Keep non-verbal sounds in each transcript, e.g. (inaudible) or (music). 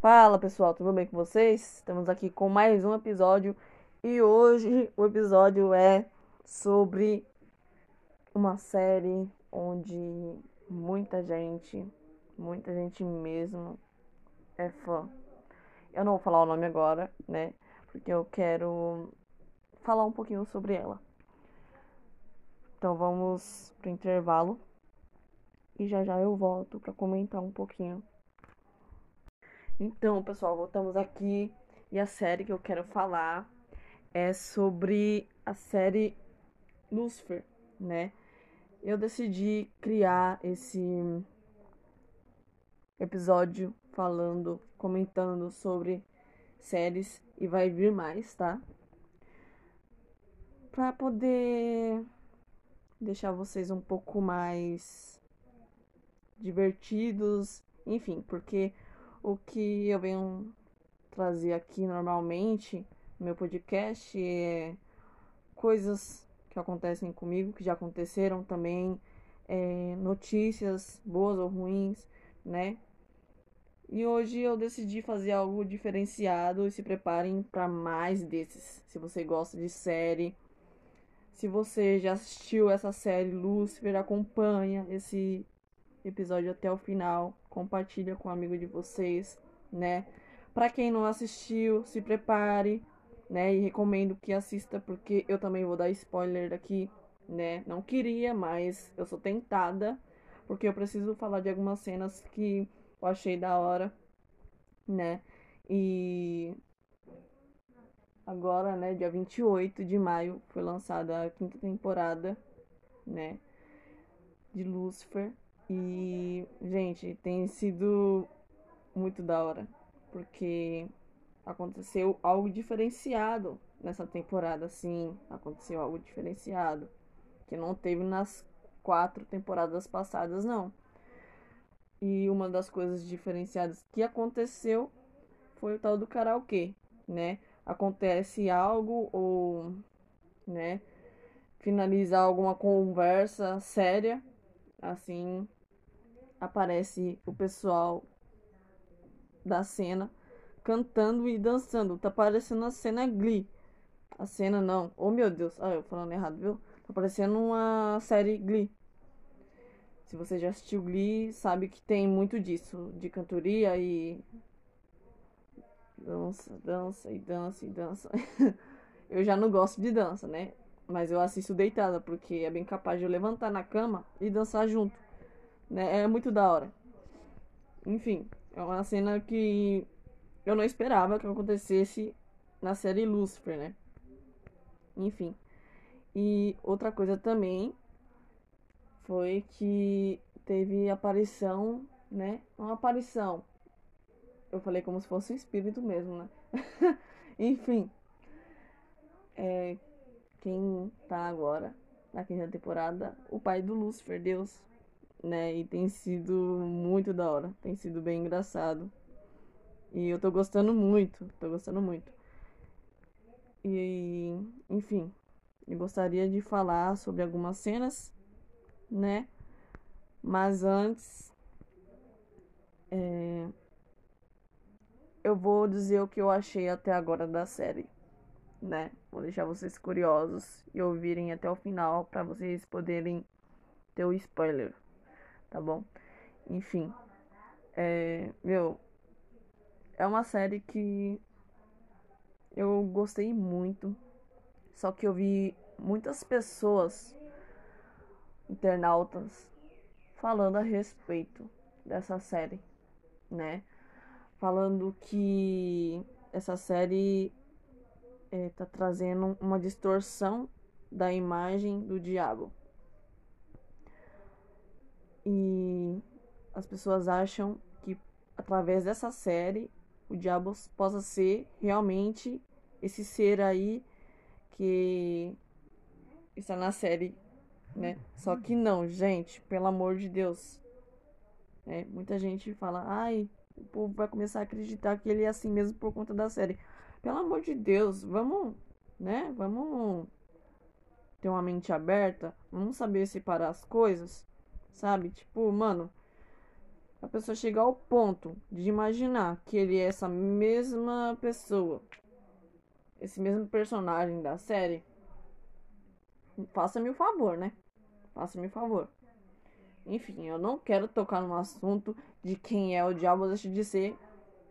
Fala pessoal, tudo bem com vocês? Estamos aqui com mais um episódio e hoje o episódio é sobre uma série onde muita gente, muita gente mesmo é fã. Eu não vou falar o nome agora, né? Porque eu quero falar um pouquinho sobre ela. Então vamos pro intervalo e já já eu volto para comentar um pouquinho. Então, pessoal, voltamos aqui e a série que eu quero falar é sobre a série Lucifer, né? Eu decidi criar esse episódio falando, comentando sobre séries e vai vir mais, tá? Para poder deixar vocês um pouco mais divertidos, enfim, porque o que eu venho trazer aqui normalmente no meu podcast é coisas que acontecem comigo, que já aconteceram também, é, notícias boas ou ruins, né? E hoje eu decidi fazer algo diferenciado e se preparem para mais desses. Se você gosta de série, se você já assistiu essa série Lucifer, acompanha esse episódio até o final, compartilha com um amigo de vocês, né? Para quem não assistiu, se prepare, né? E recomendo que assista porque eu também vou dar spoiler aqui, né? Não queria, mas eu sou tentada porque eu preciso falar de algumas cenas que eu achei da hora, né? E agora, né, dia 28 de maio foi lançada a quinta temporada, né, de Lucifer. E, gente, tem sido muito da hora, porque aconteceu algo diferenciado nessa temporada, sim, aconteceu algo diferenciado, que não teve nas quatro temporadas passadas, não. E uma das coisas diferenciadas que aconteceu foi o tal do karaokê, né? Acontece algo ou, né, finalizar alguma conversa séria, assim, aparece o pessoal da cena cantando e dançando. Tá parecendo a cena Glee. A cena não. Oh meu Deus. Ah, eu falando errado, viu? Tá parecendo uma série Glee. Se você já assistiu Glee, sabe que tem muito disso. De cantoria e. Dança, dança e dança e dança. (laughs) eu já não gosto de dança, né? Mas eu assisto deitada, porque é bem capaz de eu levantar na cama e dançar junto. Né? É muito da hora. Enfim, é uma cena que eu não esperava que acontecesse na série Lucifer, né? Enfim. E outra coisa também foi que teve aparição, né? Uma aparição. Eu falei como se fosse um espírito mesmo, né? (laughs) Enfim. É, quem tá agora na quinta temporada? O pai do Lucifer, Deus né? E tem sido muito da hora, tem sido bem engraçado. E eu tô gostando muito, tô gostando muito. E, enfim, eu gostaria de falar sobre algumas cenas, né? Mas antes, é, eu vou dizer o que eu achei até agora da série, né? Vou deixar vocês curiosos e ouvirem até o final para vocês poderem ter o spoiler tá bom? Enfim, é, meu, é uma série que eu gostei muito, só que eu vi muitas pessoas, internautas, falando a respeito dessa série, né? Falando que essa série é, tá trazendo uma distorção da imagem do diabo. E as pessoas acham que através dessa série o diabo possa ser realmente esse ser aí que está na série, né? Só que não, gente, pelo amor de Deus. É, muita gente fala, ai, o povo vai começar a acreditar que ele é assim mesmo por conta da série. Pelo amor de Deus, vamos, né? Vamos ter uma mente aberta, vamos saber separar as coisas. Sabe? Tipo, mano, a pessoa chegar ao ponto de imaginar que ele é essa mesma pessoa, esse mesmo personagem da série, faça-me o favor, né? Faça-me o favor. Enfim, eu não quero tocar no assunto de quem é o diabo deixa de ser,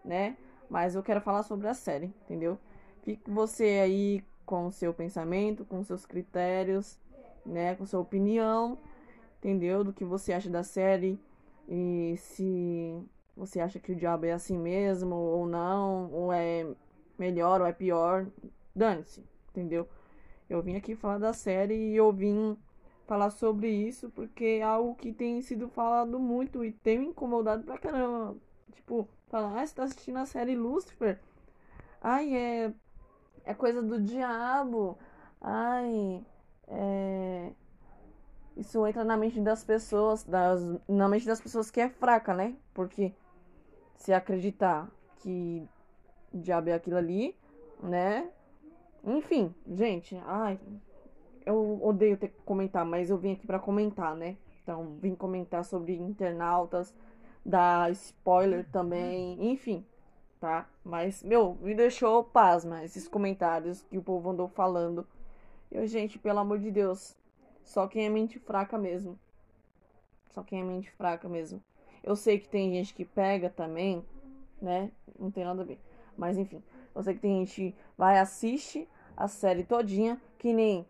né? Mas eu quero falar sobre a série, entendeu? Fique você aí com o seu pensamento, com seus critérios, né? Com sua opinião, entendeu? Do que você acha da série e se você acha que o diabo é assim mesmo ou não, ou é melhor ou é pior, dane-se, entendeu? Eu vim aqui falar da série e eu vim falar sobre isso porque é algo que tem sido falado muito e tem me incomodado pra caramba. Tipo, falar, ah, você tá assistindo a série Lucifer? Ai, é. É coisa do diabo. Ai, é. Isso entra na mente das pessoas, das, na mente das pessoas que é fraca, né? Porque se acreditar que o diabo é aquilo ali, né? Enfim, gente, ai, eu odeio ter que comentar, mas eu vim aqui para comentar, né? Então, vim comentar sobre internautas, dar spoiler também, enfim, tá? Mas, meu, me deixou pasma esses comentários que o povo andou falando. Eu, gente, pelo amor de Deus, só quem é mente fraca mesmo. Só quem é mente fraca mesmo. Eu sei que tem gente que pega também, né? Não tem nada a ver. Mas enfim, eu sei que tem gente que vai assiste a série todinha, que nem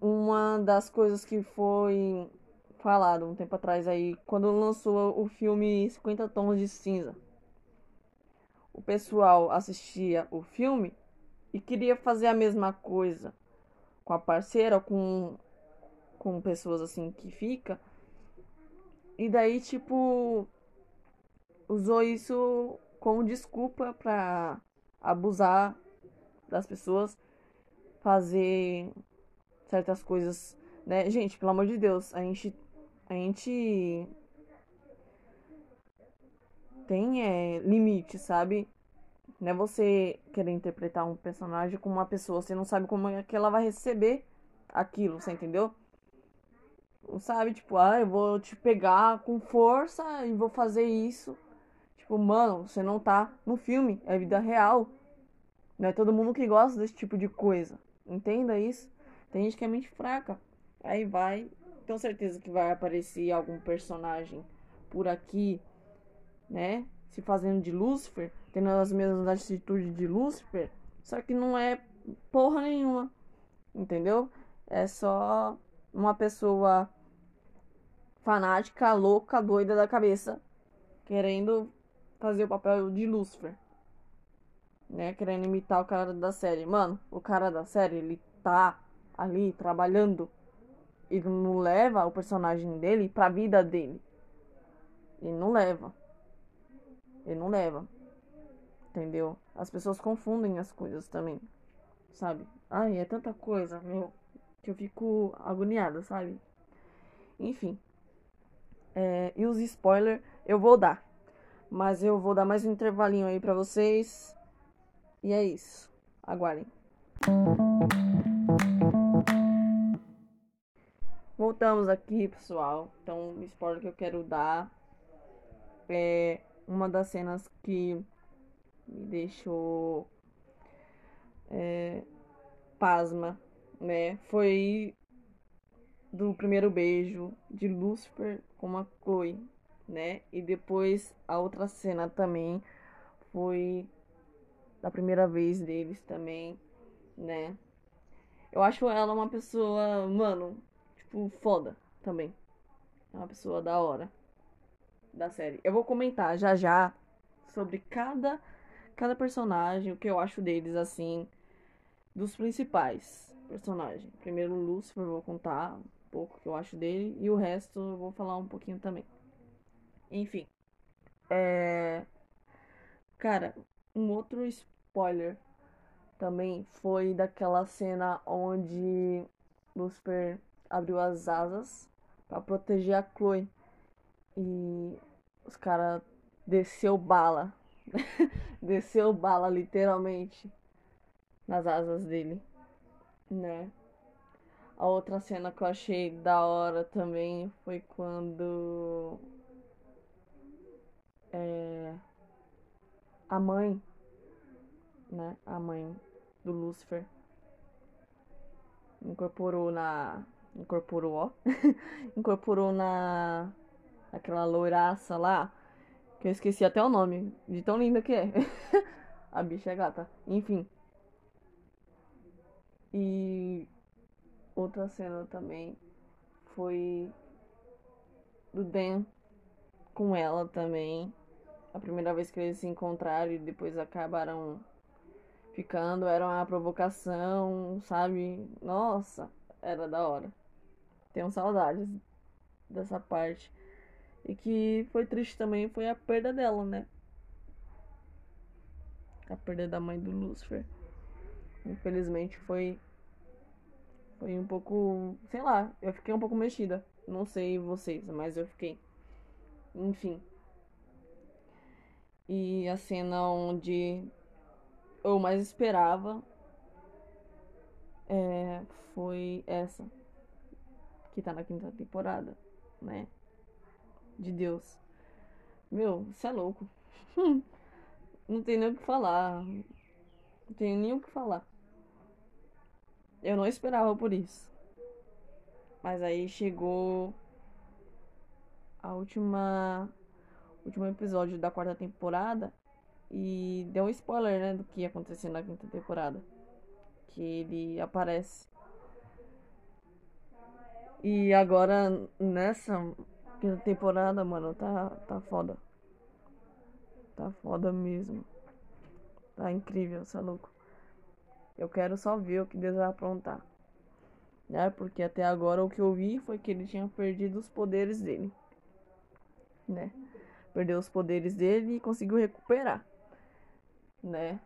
uma das coisas que foi falado um tempo atrás aí, quando lançou o filme 50 Tons de Cinza. O pessoal assistia o filme e queria fazer a mesma coisa com a parceira, com, com pessoas assim que fica. E daí, tipo, usou isso como desculpa pra abusar das pessoas, fazer certas coisas, né? Gente, pelo amor de Deus, a gente a gente tem é, limite, sabe? Não é você querer interpretar um personagem como uma pessoa, você não sabe como é que ela vai receber aquilo, você entendeu? Sabe, tipo, ah, eu vou te pegar com força e vou fazer isso. Tipo, mano, você não tá no filme, é vida real. Não é todo mundo que gosta desse tipo de coisa. Entenda isso. Tem gente que é mente fraca. Aí vai, tenho certeza que vai aparecer algum personagem por aqui, né? Se fazendo de Lúcifer, tendo as mesmas atitudes de Lúcifer, só que não é porra nenhuma. Entendeu? É só uma pessoa fanática, louca, doida da cabeça, querendo fazer o papel de Lúcifer. Né? Querendo imitar o cara da série. Mano, o cara da série, ele tá ali trabalhando, ele não leva o personagem dele pra vida dele. Ele não leva. Ele não leva. Entendeu? As pessoas confundem as coisas também. Sabe? Ai, é tanta coisa, meu, que eu fico agoniada, sabe? Enfim. É, e os spoilers eu vou dar. Mas eu vou dar mais um intervalinho aí pra vocês. E é isso. Aguardem. Voltamos aqui, pessoal. Então, o spoiler que eu quero dar é uma das cenas que me deixou é, pasma, né? Foi do primeiro beijo de Lucifer com a Chloe, né? E depois a outra cena também foi da primeira vez deles também, né? Eu acho ela uma pessoa, mano, tipo, foda também. É uma pessoa da hora da série. Eu vou comentar já já sobre cada cada personagem, o que eu acho deles assim, dos principais personagens. Primeiro Lucifer, vou contar pouco que eu acho dele e o resto eu vou falar um pouquinho também. Enfim, é cara, um outro spoiler também foi daquela cena onde Lucifer abriu as asas para proteger a Chloe. E os caras desceu bala. (laughs) desceu bala, literalmente, nas asas dele, né? A outra cena que eu achei da hora também foi quando é, a mãe, né? A mãe do Lúcifer incorporou na. Incorporou, ó. (laughs) incorporou na. Aquela loiraça lá. Que eu esqueci até o nome. De tão linda que é. (laughs) a bicha é gata. Enfim. E outra cena também foi do Dan com ela também. A primeira vez que eles se encontraram e depois acabaram ficando, era uma provocação, sabe? Nossa, era da hora. Tenho saudades dessa parte. E que foi triste também foi a perda dela, né? A perda da mãe do Lucifer. Infelizmente foi foi um pouco, sei lá, eu fiquei um pouco mexida. Não sei vocês, mas eu fiquei. Enfim. E a cena onde eu mais esperava é, foi essa. Que tá na quinta temporada, né? De Deus. Meu, você é louco. (laughs) Não tem nem o que falar. Não tenho nem o que falar. Eu não esperava por isso. Mas aí chegou a última último episódio da quarta temporada e deu um spoiler, né, do que ia acontecer na quinta temporada. Que ele aparece. E agora nessa quinta temporada, mano, tá tá foda. Tá foda mesmo. Tá incrível, louco. Eu quero só ver o que Deus vai aprontar. Né? Porque até agora o que eu vi foi que ele tinha perdido os poderes dele. Né? Perdeu os poderes dele e conseguiu recuperar. Né?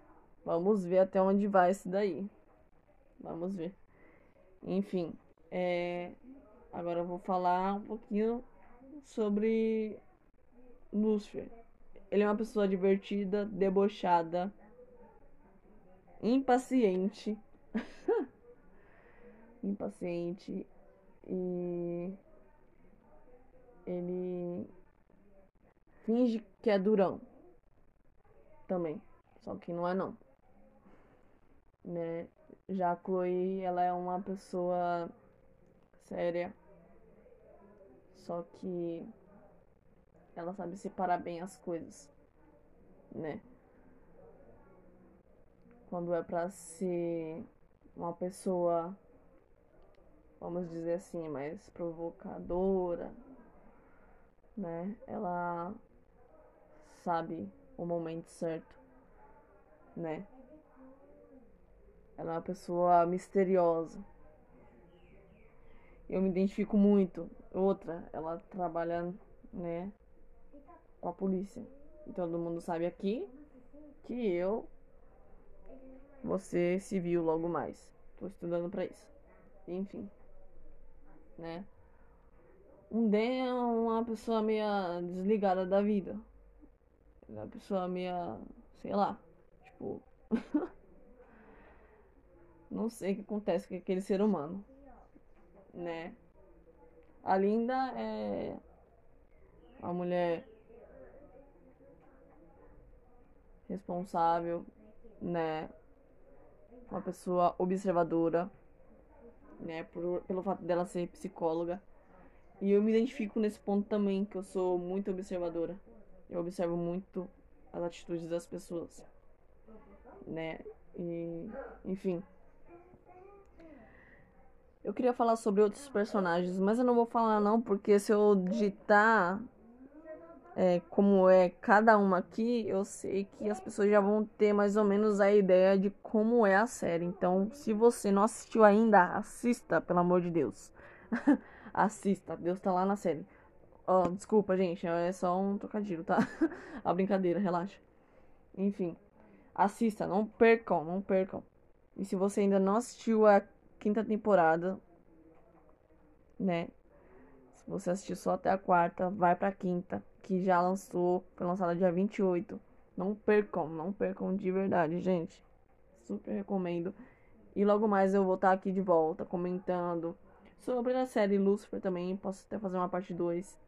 Vamos ver até onde vai esse daí. Vamos ver. Enfim, é... agora eu vou falar um pouquinho sobre Lúcifer. Ele é uma pessoa divertida, debochada, impaciente. (laughs) impaciente e ele finge que é durão também, só que não é não. Né? Já a Chloe, ela é uma pessoa séria, só que ela sabe separar bem as coisas, né? Quando é para ser uma pessoa, vamos dizer assim, mais provocadora, né? Ela sabe o momento certo, né? Ela é uma pessoa misteriosa. Eu me identifico muito. Outra, ela trabalha, né, com a polícia. E todo mundo sabe aqui que eu você se viu logo mais. Tô estudando para isso. Enfim, né? Um Dan é uma pessoa meio desligada da vida. É uma pessoa meio, sei lá, tipo, (laughs) não sei o que acontece com aquele ser humano, né? A Linda é uma mulher responsável, né? Uma pessoa observadora, né, por, pelo fato dela ser psicóloga. E eu me identifico nesse ponto também, que eu sou muito observadora. Eu observo muito as atitudes das pessoas, né? E, enfim. Eu queria falar sobre outros personagens, mas eu não vou falar não, porque se eu digitar é, como é cada uma aqui, eu sei que as pessoas já vão ter mais ou menos a ideia de como é a série. Então, se você não assistiu ainda, assista, pelo amor de Deus. (laughs) assista, Deus tá lá na série. Oh, desculpa, gente, é só um trocadilho, tá? (laughs) a brincadeira, relaxa. Enfim, assista, não percam, não percam. E se você ainda não assistiu a quinta temporada, né? Se você assistiu só até a quarta, vai pra quinta que já lançou, foi lançada dia 28. Não percam, não percam de verdade, gente. Super recomendo. E logo mais eu vou estar aqui de volta comentando sobre a série Lucifer também, posso até fazer uma parte 2.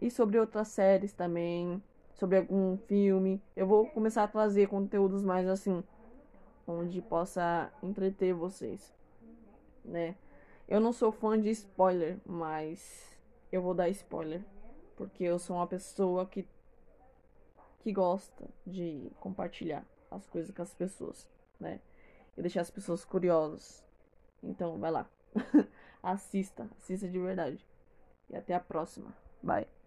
E sobre outras séries também, sobre algum filme. Eu vou começar a trazer conteúdos mais assim, onde possa entreter vocês, né? Eu não sou fã de spoiler, mas eu vou dar spoiler, porque eu sou uma pessoa que que gosta de compartilhar as coisas com as pessoas, né? E deixar as pessoas curiosas. Então, vai lá. (laughs) assista, assista de verdade. E até a próxima. Bye.